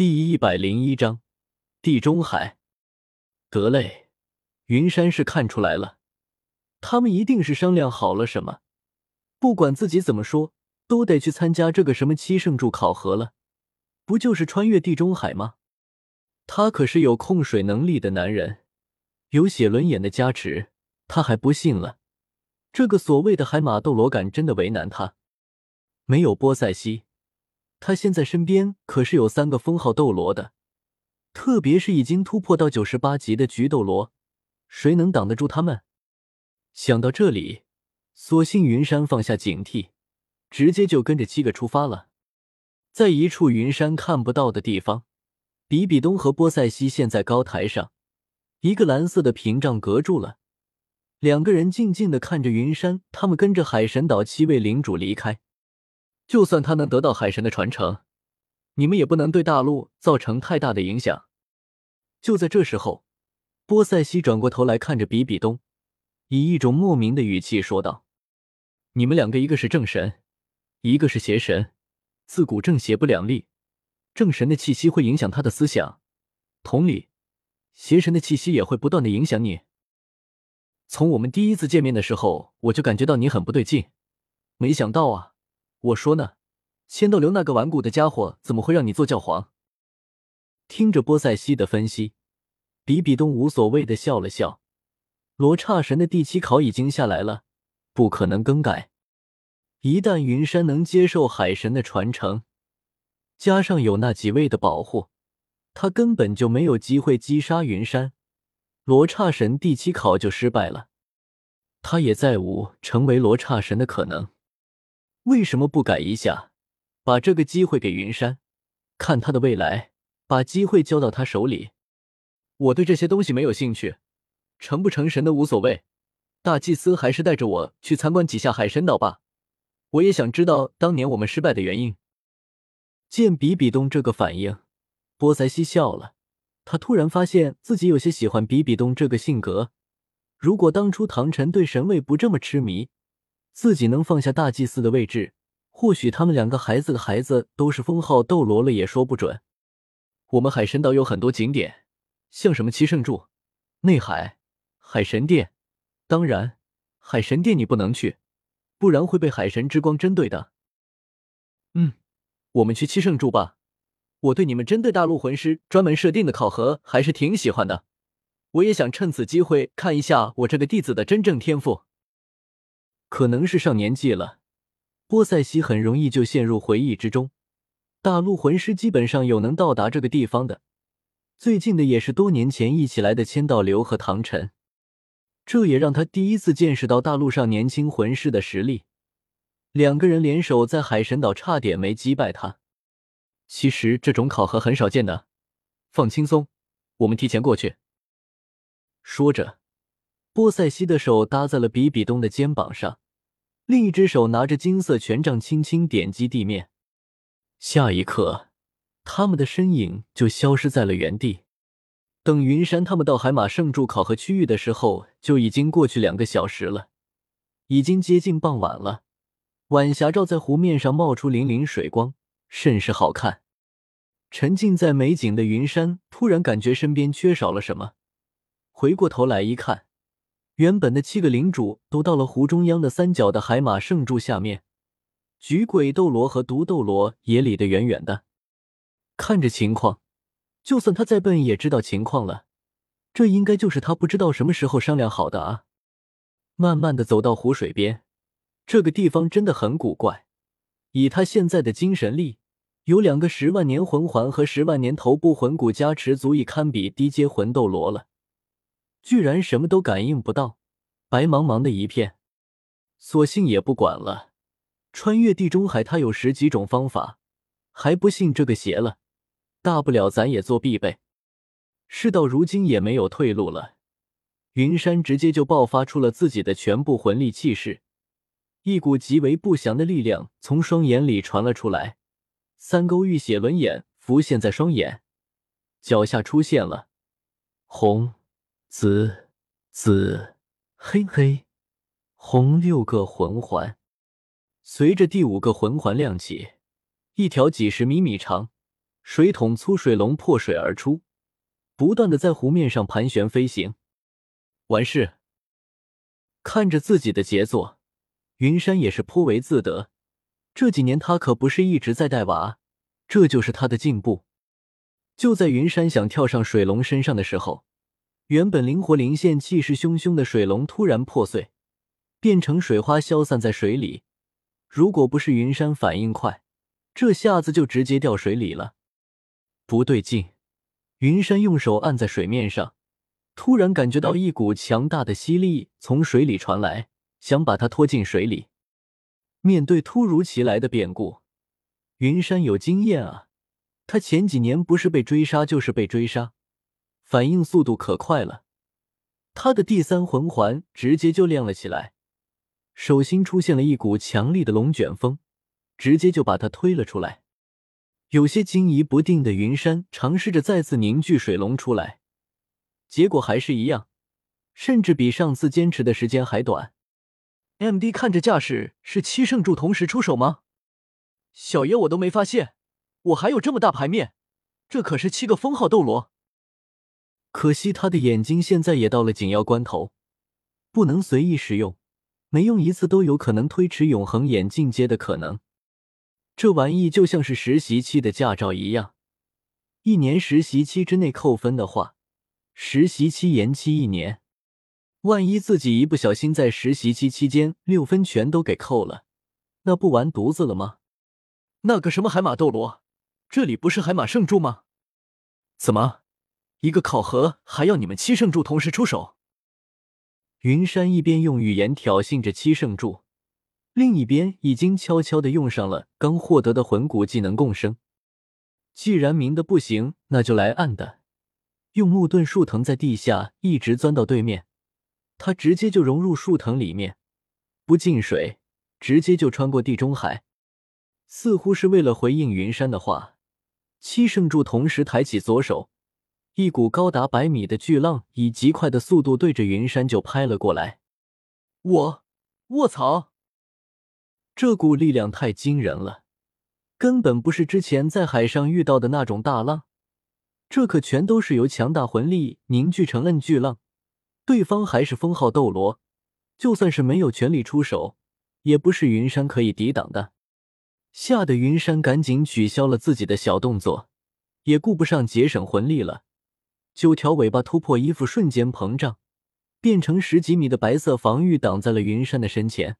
第一百零一章，地中海。得嘞，云山是看出来了，他们一定是商量好了什么，不管自己怎么说，都得去参加这个什么七圣柱考核了。不就是穿越地中海吗？他可是有控水能力的男人，有写轮眼的加持，他还不信了。这个所谓的海马斗罗敢真的为难他？没有波塞西。他现在身边可是有三个封号斗罗的，特别是已经突破到九十八级的菊斗罗，谁能挡得住他们？想到这里，索性云山放下警惕，直接就跟着七个出发了。在一处云山看不到的地方，比比东和波塞西现在高台上，一个蓝色的屏障隔住了，两个人静静的看着云山，他们跟着海神岛七位领主离开。就算他能得到海神的传承，你们也不能对大陆造成太大的影响。就在这时候，波塞西转过头来看着比比东，以一种莫名的语气说道：“你们两个，一个是正神，一个是邪神，自古正邪不两立。正神的气息会影响他的思想，同理，邪神的气息也会不断的影响你。从我们第一次见面的时候，我就感觉到你很不对劲，没想到啊。”我说呢，千道流那个顽固的家伙怎么会让你做教皇？听着波塞西的分析，比比东无所谓的笑了笑。罗刹神的第七考已经下来了，不可能更改。一旦云山能接受海神的传承，加上有那几位的保护，他根本就没有机会击杀云山。罗刹神第七考就失败了，他也再无成为罗刹神的可能。为什么不改一下，把这个机会给云山，看他的未来，把机会交到他手里？我对这些东西没有兴趣，成不成神的无所谓。大祭司还是带着我去参观几下海神岛吧，我也想知道当年我们失败的原因。见比比东这个反应，波塞西笑了。他突然发现自己有些喜欢比比东这个性格。如果当初唐晨对神位不这么痴迷，自己能放下大祭司的位置，或许他们两个孩子的孩子都是封号斗罗了，也说不准。我们海神岛有很多景点，像什么七圣柱、内海、海神殿。当然，海神殿你不能去，不然会被海神之光针对的。嗯，我们去七圣柱吧。我对你们针对大陆魂师专门设定的考核还是挺喜欢的。我也想趁此机会看一下我这个弟子的真正天赋。可能是上年纪了，波塞西很容易就陷入回忆之中。大陆魂师基本上有能到达这个地方的，最近的也是多年前一起来的千道流和唐晨。这也让他第一次见识到大陆上年轻魂师的实力。两个人联手在海神岛，差点没击败他。其实这种考核很少见的，放轻松，我们提前过去。说着。波塞西的手搭在了比比东的肩膀上，另一只手拿着金色权杖，轻轻点击地面。下一刻，他们的身影就消失在了原地。等云山他们到海马圣柱考核区域的时候，就已经过去两个小时了，已经接近傍晚了。晚霞照在湖面上，冒出粼粼水光，甚是好看。沉浸在美景的云山突然感觉身边缺少了什么，回过头来一看。原本的七个领主都到了湖中央的三角的海马圣柱下面，菊鬼斗罗和毒斗罗也离得远远的，看着情况，就算他再笨也知道情况了。这应该就是他不知道什么时候商量好的啊！慢慢的走到湖水边，这个地方真的很古怪。以他现在的精神力，有两个十万年魂环和十万年头部魂骨加持，足以堪比低阶魂斗罗了。居然什么都感应不到，白茫茫的一片。索性也不管了，穿越地中海，他有十几种方法，还不信这个邪了？大不了咱也做必备。事到如今也没有退路了，云山直接就爆发出了自己的全部魂力气势，一股极为不祥的力量从双眼里传了出来，三勾玉血轮眼浮现在双眼，脚下出现了红。紫、紫、黑、黑、红六个魂环，随着第五个魂环亮起，一条几十米米长、水桶粗水龙破水而出，不断的在湖面上盘旋飞行。完事。看着自己的杰作，云山也是颇为自得。这几年他可不是一直在带娃，这就是他的进步。就在云山想跳上水龙身上的时候，原本灵活灵现、气势汹汹的水龙突然破碎，变成水花消散在水里。如果不是云山反应快，这下子就直接掉水里了。不对劲，云山用手按在水面上。突然感觉到一股强大的吸力从水里传来，想把他拖进水里。面对突如其来的变故，云山有经验啊，他前几年不是被追杀就是被追杀，反应速度可快了。他的第三魂环直接就亮了起来，手心出现了一股强力的龙卷风，直接就把他推了出来。有些惊疑不定的云山尝试着再次凝聚水龙出来。结果还是一样，甚至比上次坚持的时间还短。M D 看这架势，是七圣柱同时出手吗？小爷我都没发现，我还有这么大牌面，这可是七个封号斗罗。可惜他的眼睛现在也到了紧要关头，不能随意使用，每用一次都有可能推迟永恒眼进阶的可能。这玩意就像是实习期的驾照一样，一年实习期之内扣分的话。实习期延期一年，万一自己一不小心在实习期期间六分全都给扣了，那不完犊子了吗？那个什么海马斗罗，这里不是海马圣柱吗？怎么，一个考核还要你们七圣柱同时出手？云山一边用语言挑衅着七圣柱，另一边已经悄悄的用上了刚获得的魂骨技能共生。既然明的不行，那就来暗的。用木盾树藤在地下一直钻到对面，他直接就融入树藤里面，不进水，直接就穿过地中海。似乎是为了回应云山的话，七圣柱同时抬起左手，一股高达百米的巨浪以极快的速度对着云山就拍了过来。我，卧槽！这股力量太惊人了，根本不是之前在海上遇到的那种大浪。这可全都是由强大魂力凝聚成摁巨浪，对方还是封号斗罗，就算是没有全力出手，也不是云山可以抵挡的。吓得云山赶紧取消了自己的小动作，也顾不上节省魂力了。九条尾巴突破衣服，瞬间膨胀，变成十几米的白色防御挡在了云山的身前。